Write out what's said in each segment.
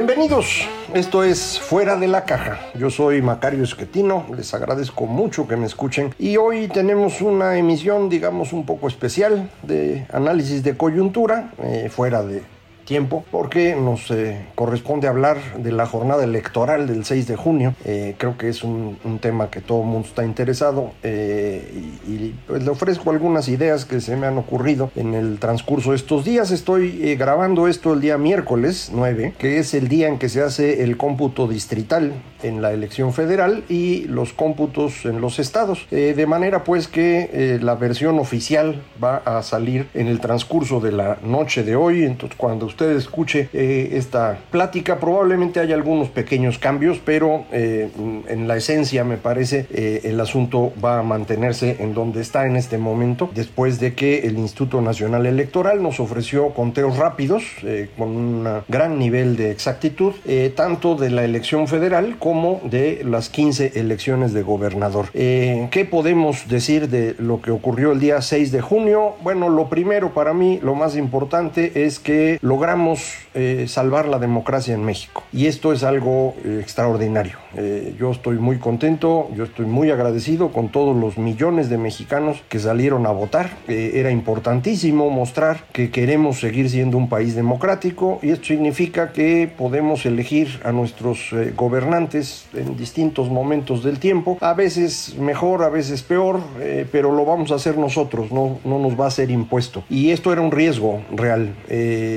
Bienvenidos, esto es Fuera de la Caja. Yo soy Macario Esquetino, les agradezco mucho que me escuchen. Y hoy tenemos una emisión, digamos, un poco especial de análisis de coyuntura, eh, fuera de tiempo porque nos eh, corresponde hablar de la jornada electoral del 6 de junio. Eh, creo que es un, tema que todo el mundo está interesado eh, y, pues le ofrezco algunas ideas que se me han ocurrido en el transcurso de estos días. Estoy grabando esto el día miércoles 9, que es el día en que se hace el cómputo distrital en la elección federal y los cómputos en los estados. de manera pues que la versión oficial va a salir en el transcurso de la noche de hoy. Entonces cuando usted usted escuche eh, esta plática. Probablemente hay algunos pequeños cambios, pero eh, en la esencia me parece eh, el asunto va a mantenerse en donde está en este momento, después de que el Instituto Nacional Electoral nos ofreció conteos rápidos con un gran nivel de exactitud, tanto de la elección federal como de las 15 elecciones de gobernador. ¿Qué podemos decir de lo que ocurrió el día 6 de junio? Bueno, lo primero para mí, lo más importante es que logramos eh, salvar la democracia en México. Y esto es algo eh, extraordinario. Eh, yo estoy muy contento, yo estoy muy agradecido con todos los millones de mexicanos que salieron a votar. era importantísimo mostrar que queremos seguir siendo un país democrático y esto significa que podemos elegir a nuestros gobernantes en distintos momentos del tiempo, a veces mejor, a veces peor, pero lo vamos a hacer nosotros, no, no nos va a ser impuesto. Y esto era un riesgo real.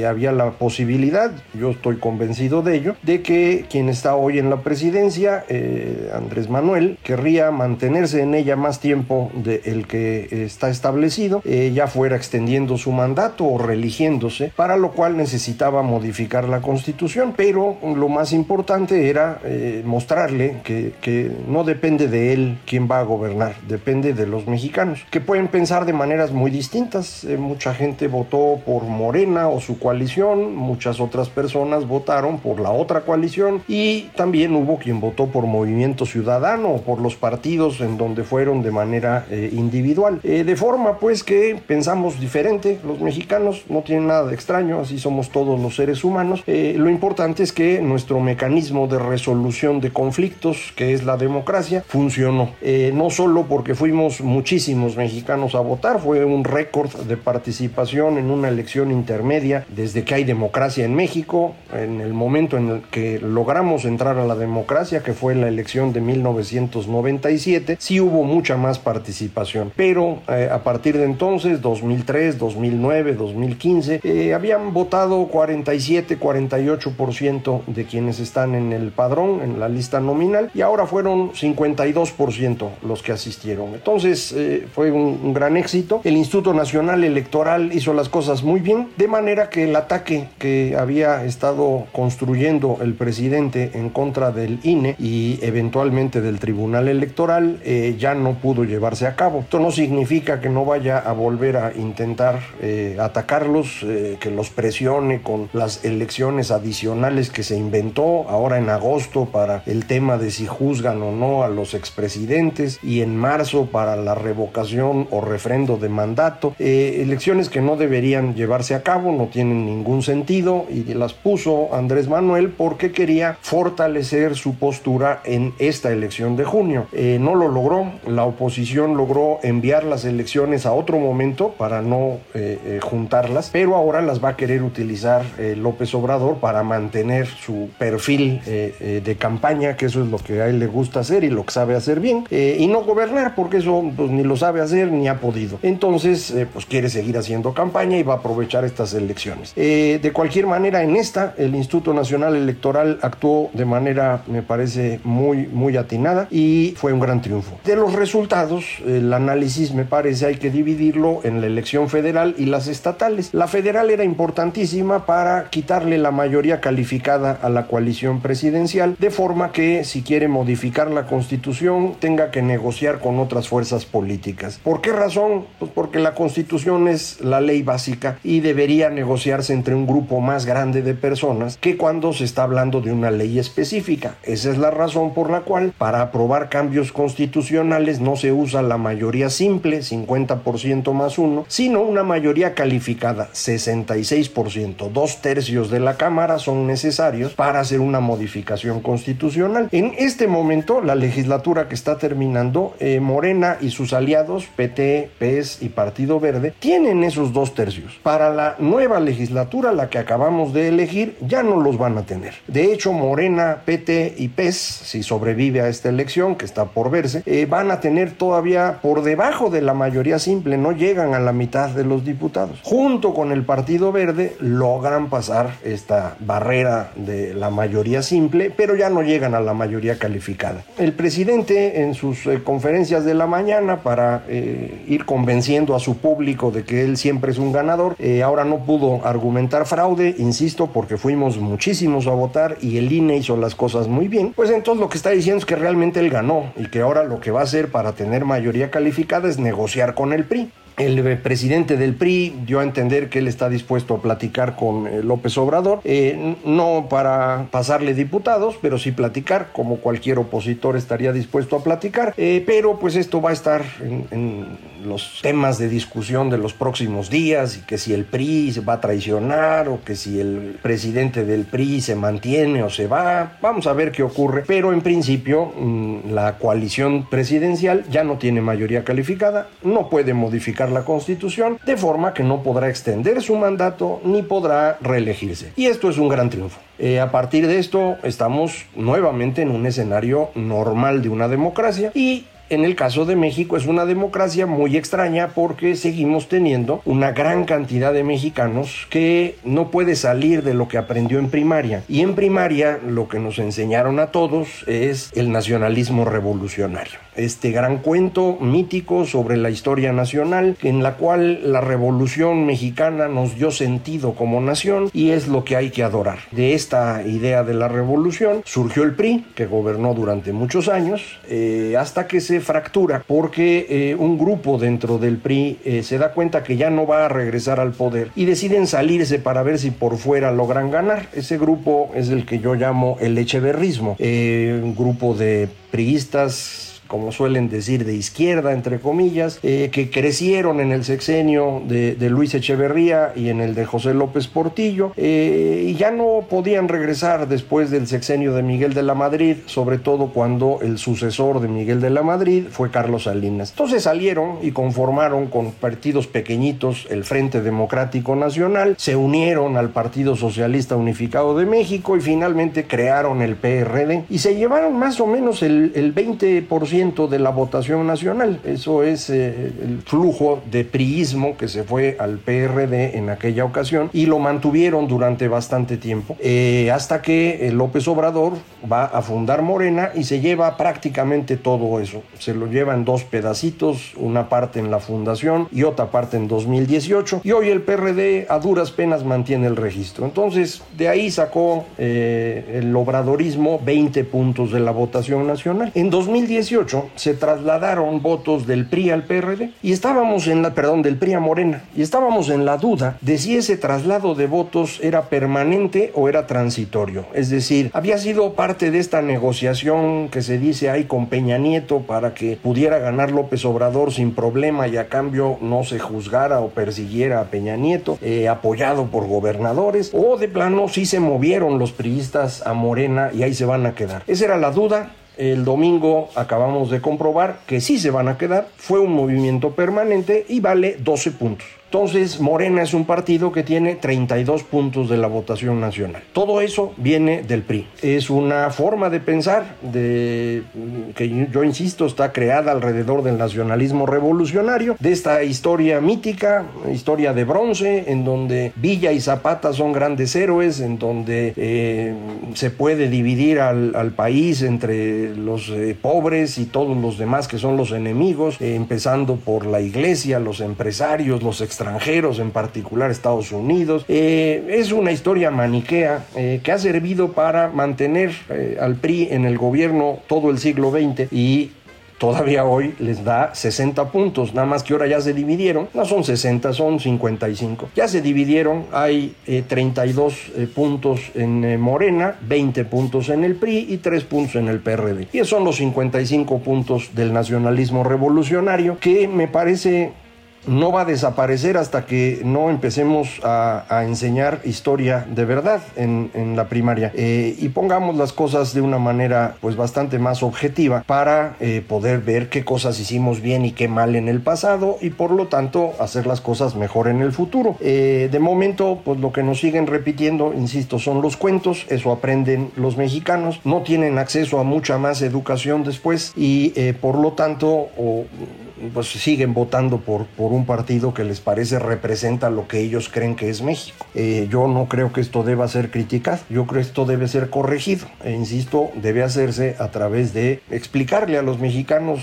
había la posibilidad, yo estoy convencido de ello, de que quien está hoy en la presidencia, eh, Andrés Manuel, querría mantenerse en ella más tiempo del que está establecido, eh, ya fuera extendiendo su mandato o religiéndose, para lo cual necesitaba modificar la constitución, pero lo más importante era eh, mostrarle que, que no depende de él quién va a gobernar, depende de los mexicanos, que pueden pensar de maneras muy distintas. mucha gente votó por Morena o su coalición, muchas otras personas votaron por la otra coalición y también hubo quien votó por Movimiento Ciudadano por los partidos en donde fueron de manera eh, individual. Eh, de forma pues que pensamos diferente, los mexicanos no tienen nada de extraño, así somos todos los seres humanos. Eh, lo importante es que nuestro mecanismo de resolución de conflictos, que es la democracia, funcionó. no solo porque fuimos muchísimos mexicanos a votar, fue un récord de participación en una elección intermedia desde que hay democracia en México, en el momento en el que logramos entrar a la democracia, que fue la elección de 1997, sí hubo mucha más participación, pero eh, a partir de entonces, 2003, 2009, 2015, habían votado 47, 48% de quienes están en el padrón, en la lista nominal, y ahora fueron 52% los que asistieron. Entonces eh, fue un, un gran éxito. El Instituto Nacional Electoral hizo las cosas muy bien, de manera que el ataque que había estado construyendo el presidente en contra del INE y eventualmente del Tribunal Electoral eh, ya no pudo llevarse a cabo. Esto no significa que no vaya a volver a intentar eh, atacarlos, eh, que los presione con las elecciones adicionales que se inventó ahora en agosto para el tema de si juzgan o no a los expresidentes y en marzo para la revocación o refrendo de mandato. elecciones que no deberían llevarse a cabo, no tienen ningún ningún sentido y las puso Andrés Manuel porque quería fortalecer su postura en esta elección de junio. Eh, no lo logró, la oposición logró enviar las elecciones a otro momento para no eh, eh, juntarlas, pero ahora las va a querer utilizar López Obrador para mantener su perfil de campaña, que eso es lo que a él le gusta hacer y lo que sabe hacer bien, y no gobernar porque eso pues, ni lo sabe hacer ni ha podido. Entonces, pues quiere seguir haciendo campaña y va a aprovechar estas elecciones. De cualquier manera, en esta, el Instituto Nacional Electoral actuó de manera, me parece, muy, muy atinada y fue un gran triunfo. De los resultados, el análisis me parece hay que dividirlo en la elección federal y las estatales. La federal era importantísima para quitarle la mayoría calificada a la coalición presidencial, de forma que si quiere modificar la constitución tenga que negociar con otras fuerzas políticas. ¿Por qué razón? Pues porque la constitución es la ley básica y debería negociarse entre un grupo más grande de personas que cuando se está hablando de una ley específica. Esa es la razón por la cual para aprobar cambios constitucionales no se usa la mayoría simple, 50% más uno, sino una mayoría calificada, 66%. Dos tercios de la Cámara son necesarios para hacer una modificación constitucional. En este momento, la legislatura que está terminando, eh, Morena y sus aliados, PT, PES y Partido Verde, tienen esos dos tercios. Para la nueva legislatura, la que acabamos de elegir, ya no los van a tener. De hecho, Morena, PT y PES, si sobrevive a esta elección, que está por verse, eh, van a tener todavía por debajo de la mayoría simple, no llegan a la mitad de los diputados. Junto con el Partido Verde logran pasar esta barrera de la mayoría simple, pero ya no llegan a la mayoría calificada. El presidente en sus eh, conferencias de la mañana para eh, ir convenciendo a su público de que él siempre es un ganador, ahora no pudo argumentar fraude, insisto, porque fuimos muchísimos a votar y el INE hizo las cosas muy bien, pues entonces lo que está diciendo es que realmente él ganó y que ahora lo que va a hacer para tener mayoría calificada es negociar con el PRI. El eh, presidente del PRI dio a entender que él está dispuesto a platicar con eh, López Obrador, eh, no para pasarle diputados, pero sí platicar, como cualquier opositor estaría dispuesto a platicar, pero pues esto va a estar en, los temas de discusión de los próximos días, y que si el PRI se va a traicionar o que si el presidente del PRI se mantiene o se va, vamos a ver qué ocurre, pero en principio mm, la coalición presidencial ya no tiene mayoría calificada, no puede modificar la Constitución, de forma que no podrá extender su mandato ni podrá reelegirse. Y esto es un gran triunfo. Eh, a partir de esto estamos nuevamente en un escenario normal de una democracia y en el caso de México es una democracia muy extraña porque seguimos teniendo una gran cantidad de mexicanos que no puede salir de lo que aprendió en primaria. Y en primaria lo que nos enseñaron a todos es el nacionalismo revolucionario. Este gran cuento mítico sobre la historia nacional en la cual la revolución mexicana nos dio sentido como nación y es lo que hay que adorar. De esta idea de la revolución surgió el PRI que gobernó durante muchos años eh, hasta que se fractura porque eh, un grupo dentro del PRI eh, se da cuenta que ya no va a regresar al poder y deciden salirse para ver si por fuera logran ganar. Ese grupo es el que yo llamo el echeverrismo, un grupo de priistas como suelen decir, de izquierda, entre comillas, eh, que crecieron en el sexenio de, Luis Echeverría y en el de José López Portillo, eh, y ya no podían regresar después del sexenio de Miguel de la Madrid, sobre todo cuando el sucesor de Miguel de la Madrid fue Carlos Salinas. Entonces salieron y conformaron con partidos pequeñitos el Frente Democrático Nacional, se unieron al Partido Socialista Unificado de México y finalmente crearon el PRD y se llevaron más o menos el, el 20% de la votación nacional. Eso es eh, el flujo de priismo que se fue al PRD en aquella ocasión y lo mantuvieron durante bastante tiempo, eh, hasta que eh, López Obrador va a fundar Morena y se lleva prácticamente todo eso. Se lo lleva en dos pedacitos, una parte en la fundación y otra parte en 2018. Y hoy el PRD a duras penas mantiene el registro. Entonces, de ahí sacó el obradorismo 20 puntos de la votación nacional. En 2018 2018 se trasladaron votos del PRI al PRD y estábamos en la, perdón, del PRI a Morena y estábamos en la duda de si ese traslado de votos era permanente o era transitorio. Es decir, había sido parte de esta negociación que se dice ahí con Peña Nieto para que pudiera ganar López Obrador sin problema y a cambio no se juzgara o persiguiera a Peña Nieto, eh, apoyado por gobernadores, o de plano sí se movieron los priistas a Morena y ahí se van a quedar. Esa era la duda, el domingo acabamos de comprobar que sí se van a quedar, fue un movimiento permanente y vale 12 puntos. Entonces, Morena es un partido que tiene 32 puntos de la votación nacional. Todo eso viene del PRI. Es una forma de pensar de, que yo insisto está creada alrededor del nacionalismo revolucionario, de esta historia mítica, historia de bronce, en donde Villa y Zapata son grandes héroes, en donde eh, se puede dividir al, país entre los eh, pobres y todos los demás que son los enemigos, eh, empezando por la iglesia, los empresarios, los extranjeros extranjeros, en particular Estados Unidos. Eh, es una historia maniquea eh, que ha servido para mantener eh, al PRI en el gobierno todo el siglo XX y todavía hoy les da 60 puntos, nada más que ahora ya se dividieron, no son 60, son 55. Ya se dividieron, hay 32 puntos en Morena, 20 puntos en el PRI y 3 puntos en el PRD. Y esos son los 55 puntos del nacionalismo revolucionario que me parece no va a desaparecer hasta que no empecemos a, enseñar historia de verdad en, la primaria eh, y pongamos las cosas de una manera pues bastante más objetiva para eh, poder ver qué cosas hicimos bien y qué mal en el pasado y por lo tanto hacer las cosas mejor en el futuro. Eh, de momento pues lo que nos siguen repitiendo, insisto, son los cuentos, eso aprenden los mexicanos, no tienen acceso a mucha más educación después y por lo tanto pues siguen votando por, por un partido que les parece representa lo que ellos creen que es México. Eh, yo no creo que esto deba ser criticado, yo creo que esto debe ser corregido. E insisto, debe hacerse a través de explicarle a los mexicanos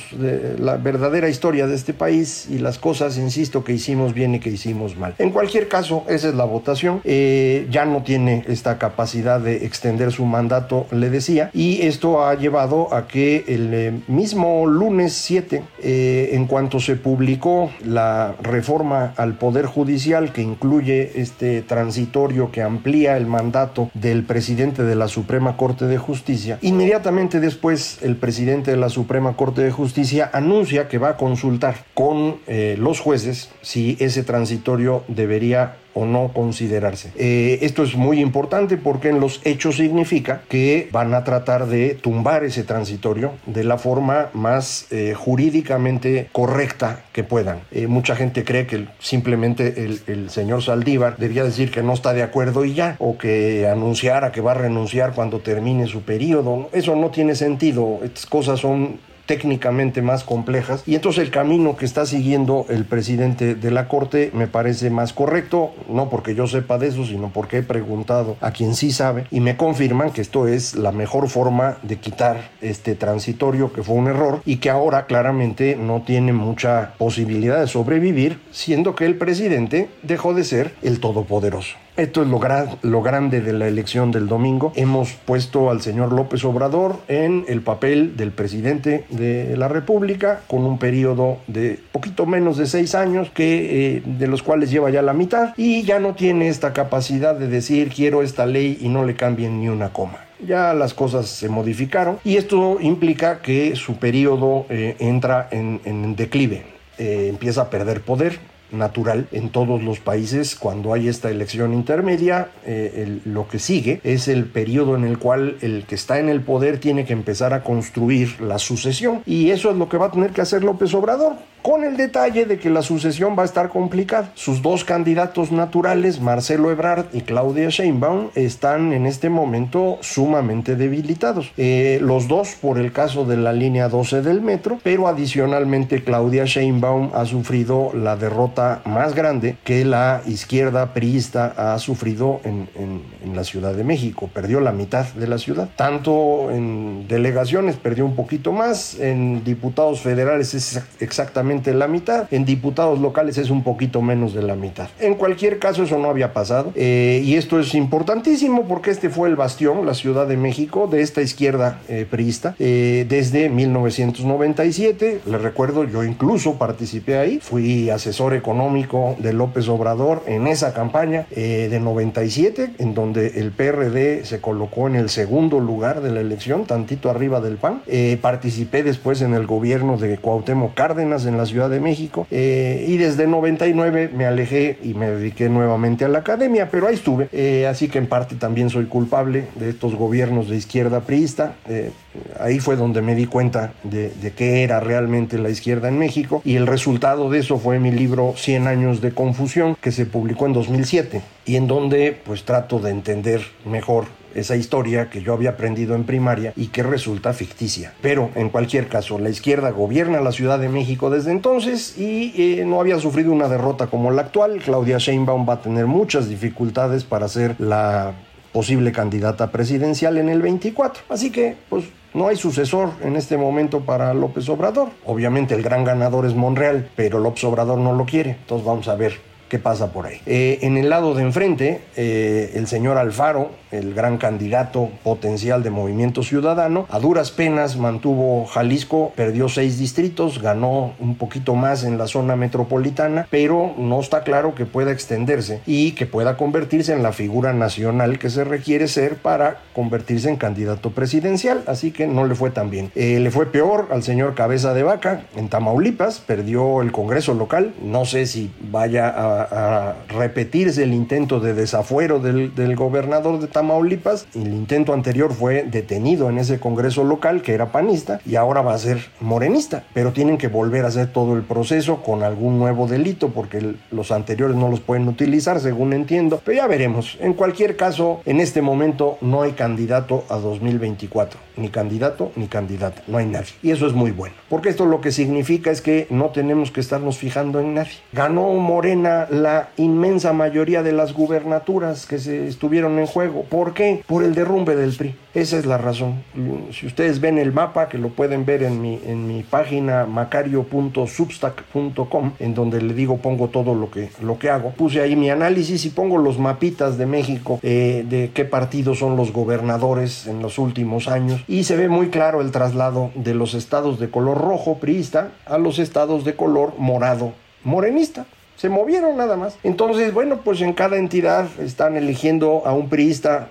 la verdadera historia de este país y las cosas, insisto, que hicimos bien y que hicimos mal. En cualquier caso, esa es la votación. Eh, ya no tiene esta capacidad de extender su mandato, le decía, y esto ha llevado a que el eh, mismo lunes 7, en cuanto se publicó la reforma al Poder Judicial que incluye este transitorio que amplía el mandato del presidente de la Suprema Corte de Justicia, inmediatamente después el presidente de la Suprema Corte de Justicia anuncia que va a consultar con eh, los jueces si ese transitorio debería o no considerarse. Eh, esto es muy importante porque en los hechos significa que van a tratar de tumbar ese transitorio de la forma más eh, jurídicamente correcta que puedan. Eh, mucha gente cree que simplemente el, señor Saldívar debía decir que no está de acuerdo y ya, o que anunciara que va a renunciar cuando termine su periodo. Eso no tiene sentido. Estas cosas son técnicamente más complejas y entonces el camino que está siguiendo el presidente de la Corte me parece más correcto, no porque yo sepa de eso, sino porque he preguntado a quien sí sabe y me confirman que esto es la mejor forma de quitar este transitorio que fue un error y que ahora claramente no tiene mucha posibilidad de sobrevivir, siendo que el presidente dejó de ser el todopoderoso. Esto es lo, lo grande de la elección del domingo. Hemos puesto al señor López Obrador en el papel del presidente de la República con un periodo de poquito menos de seis años, que, eh, de los cuales lleva ya la mitad, y ya no tiene esta capacidad de decir quiero esta ley y no le cambien ni una coma ya las cosas se modificaron y esto implica que su periodo eh, entra en, declive, eh, empieza a perder poder, natural en todos los países cuando hay esta elección intermedia. Eh, lo que sigue es el periodo en el cual el que está en el poder tiene que empezar a construir la sucesión y eso es lo que va a tener que hacer López Obrador con el detalle de que la sucesión va a estar complicada. Sus dos candidatos naturales, Marcelo Ebrard y Claudia Sheinbaum, están en este momento sumamente debilitados. Eh, los dos por el caso de la línea 12 del metro, pero adicionalmente Claudia Sheinbaum ha sufrido la derrota más grande que la izquierda priista ha sufrido en, en la Ciudad de México. Perdió la mitad de la ciudad. Tanto en delegaciones perdió un poquito más, en diputados federales es exactamente prácticamente la mitad. En diputados locales es un poquito menos de la mitad. En cualquier caso, eso no había pasado. Eh, y esto es importantísimo porque este fue el bastión, la Ciudad de México, de esta izquierda eh, priista, eh, desde 1997. Le recuerdo, yo incluso participé ahí. Fui asesor económico de López Obrador en esa campaña de 97, en donde el PRD se colocó en el segundo lugar de la elección, tantito arriba del PAN. participé después en el gobierno de Cuauhtémoc Cárdenas en la Ciudad de México y desde 99 me alejé y me dediqué nuevamente a la academia, pero ahí estuve. Eh, así que en parte también soy culpable de estos gobiernos de izquierda priista. Eh, ahí fue donde me di cuenta de, de qué era realmente la izquierda en México y el resultado de eso fue mi libro 100 años de confusión que se publicó en 2007 y en donde pues trato de entender mejor esa historia que yo había aprendido en primaria y que resulta ficticia. Pero en cualquier caso, la izquierda gobierna la Ciudad de México desde entonces y eh, no había sufrido una derrota como la actual. Claudia Sheinbaum va a tener muchas dificultades para ser la posible candidata presidencial en el 24. Así que, pues no hay sucesor en este momento para López Obrador. Obviamente el gran ganador es Monreal, pero López Obrador no lo quiere. Entonces vamos a ver qué pasa por ahí. Eh, en el lado de enfrente, eh, el señor Alfaro, el gran candidato potencial de Movimiento Ciudadano, a duras penas mantuvo Jalisco, perdió seis distritos, ganó un poquito más en la zona metropolitana, pero no está claro que pueda extenderse y que pueda convertirse en la figura nacional que se requiere ser para convertirse en candidato presidencial, así que no le fue tan bien. Eh, le fue peor al señor Cabeza de Vaca en Tamaulipas, perdió el Congreso local, no sé si vaya a a, repetirse el intento de desafuero del, gobernador de Tamaulipas. El intento anterior fue detenido en ese congreso local que era panista y ahora va a ser morenista, pero tienen que volver a hacer todo el proceso con algún nuevo delito porque los anteriores no los pueden utilizar según entiendo, pero ya veremos. En cualquier caso, en este momento no hay candidato a 2024, ni candidato ni candidata, no hay nadie. Y eso es muy bueno, porque esto lo que significa es que no tenemos que estarnos fijando en nadie. Ganó Morena la inmensa mayoría de las gubernaturas que se estuvieron en juego. ¿Por qué? Por el derrumbe del PRI. Esa es la razón. Si ustedes ven el mapa, que lo pueden ver en mi, en mi página macario.substack.com, en donde le digo pongo todo lo que, lo que hago, puse ahí mi análisis y pongo los mapitas de México, eh, de qué partidos son los gobernadores en los últimos años, y se ve muy claro el traslado de los estados de color rojo priista a los estados de color morado morenista. Se movieron nada más. Entonces, bueno, pues en cada entidad están eligiendo a un priista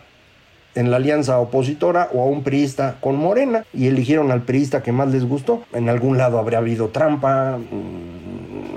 en la alianza opositora o a un priista con Morena y eligieron al priista que más les gustó. En algún lado habría habido trampa,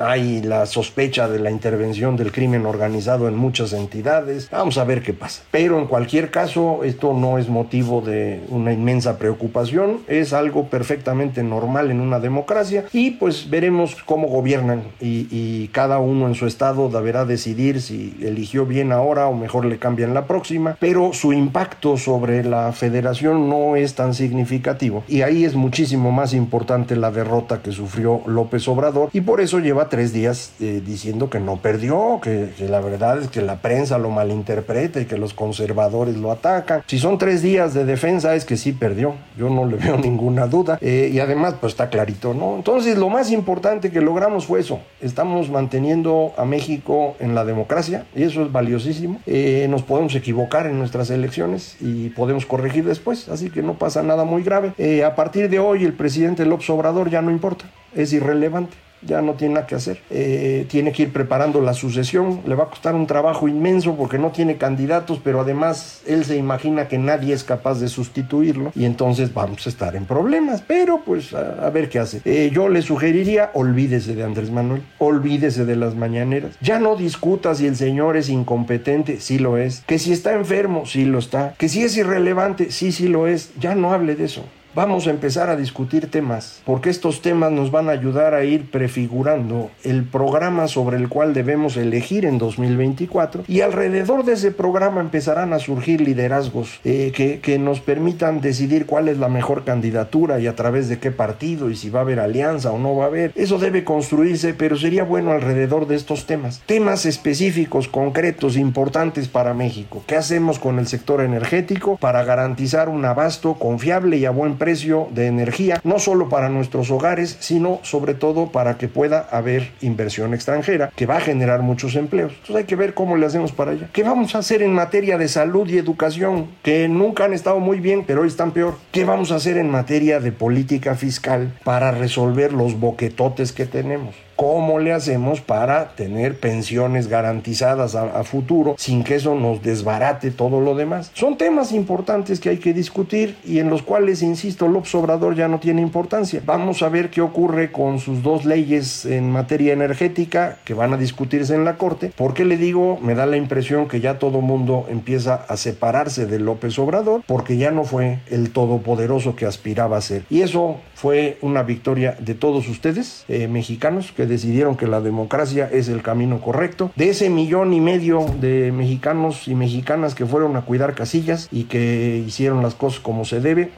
hay la sospecha de la intervención del crimen organizado en muchas entidades. Vamos a ver qué pasa. Pero en cualquier caso, esto no es motivo de una inmensa preocupación, es algo perfectamente normal en una democracia. Y pues veremos cómo gobiernan. Y, y cada uno en su estado deberá decidir si eligió bien ahora o mejor le cambian la próxima, pero su impacto sobre la federación no es tan significativo. Y ahí es muchísimo más importante la derrota que sufrió López Obrador. Y por eso lleva tres días eh, diciendo que no perdió, que, la verdad es que la prensa lo malinterpreta y que los conservadores lo atacan. Si son tres días de defensa es que sí perdió, yo no le veo ninguna duda. Eh, y además pues está clarito, ¿no? Entonces lo más importante que logramos fue eso, estamos manteniendo a México en la democracia y eso es valiosísimo. Eh, nos podemos equivocar en nuestras elecciones y podemos corregir después, así que no pasa nada muy grave. a partir de hoy el presidente López Obrador ya no importa, es irrelevante ya no tiene nada que hacer. Eh, tiene que ir preparando la sucesión. Le va a costar un trabajo inmenso porque no tiene candidatos, pero además él se imagina que nadie es capaz de sustituirlo y entonces vamos a estar en problemas. Pero pues a, ver qué hace. Eh, yo le sugeriría, olvídese de Andrés Manuel, olvídese de las mañaneras. Ya no discuta si el señor es incompetente, sí lo es. Que si está enfermo, sí lo está. Que si es irrelevante, sí, sí lo es. Ya no hable de eso vamos a empezar a discutir temas, porque estos temas nos van a ayudar a ir prefigurando el programa sobre el cual debemos elegir en 2024 y alrededor de ese programa empezarán a surgir liderazgos eh, que, que, nos permitan decidir cuál es la mejor candidatura y a través de qué partido y si va a haber alianza o no va a haber. Eso debe construirse, pero sería bueno alrededor de estos temas. Temas específicos, concretos, importantes para México. ¿Qué hacemos con el sector energético para garantizar un abasto confiable y a buen precio de energía, no solo para nuestros hogares, sino sobre todo para que pueda haber inversión extranjera, que va a generar muchos empleos. Entonces hay que ver cómo le hacemos para allá. ¿Qué vamos a hacer en materia de salud y educación, que nunca han estado muy bien, pero hoy están peor? ¿Qué vamos a hacer en materia de política fiscal para resolver los boquetotes que tenemos? ¿Cómo le hacemos para tener pensiones garantizadas a, futuro sin que eso nos desbarate todo lo demás? Son temas importantes que hay que discutir y en los cuales, insisto, López Obrador ya no tiene importancia. Vamos a ver qué ocurre con sus dos leyes en materia energética que van a discutirse en la Corte. ¿Por qué le digo? Me da la impresión que ya todo mundo empieza a separarse de López Obrador porque ya no fue el todopoderoso que aspiraba a ser. Y eso fue una victoria de todos ustedes, eh, mexicanos, que decidieron que la democracia es el camino correcto. De ese millón y medio de mexicanos y mexicanas que fueron a cuidar casillas y que hicieron las cosas como se debe,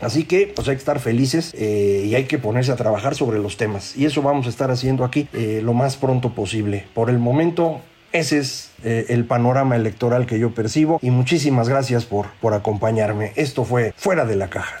Así que pues hay que estar felices eh, y hay que ponerse a trabajar sobre los temas. Y eso vamos a estar haciendo aquí eh, lo más pronto posible. Por el momento, ese es el panorama electoral que yo percibo. Y muchísimas gracias por, por acompañarme. Esto fue Fuera de la Caja.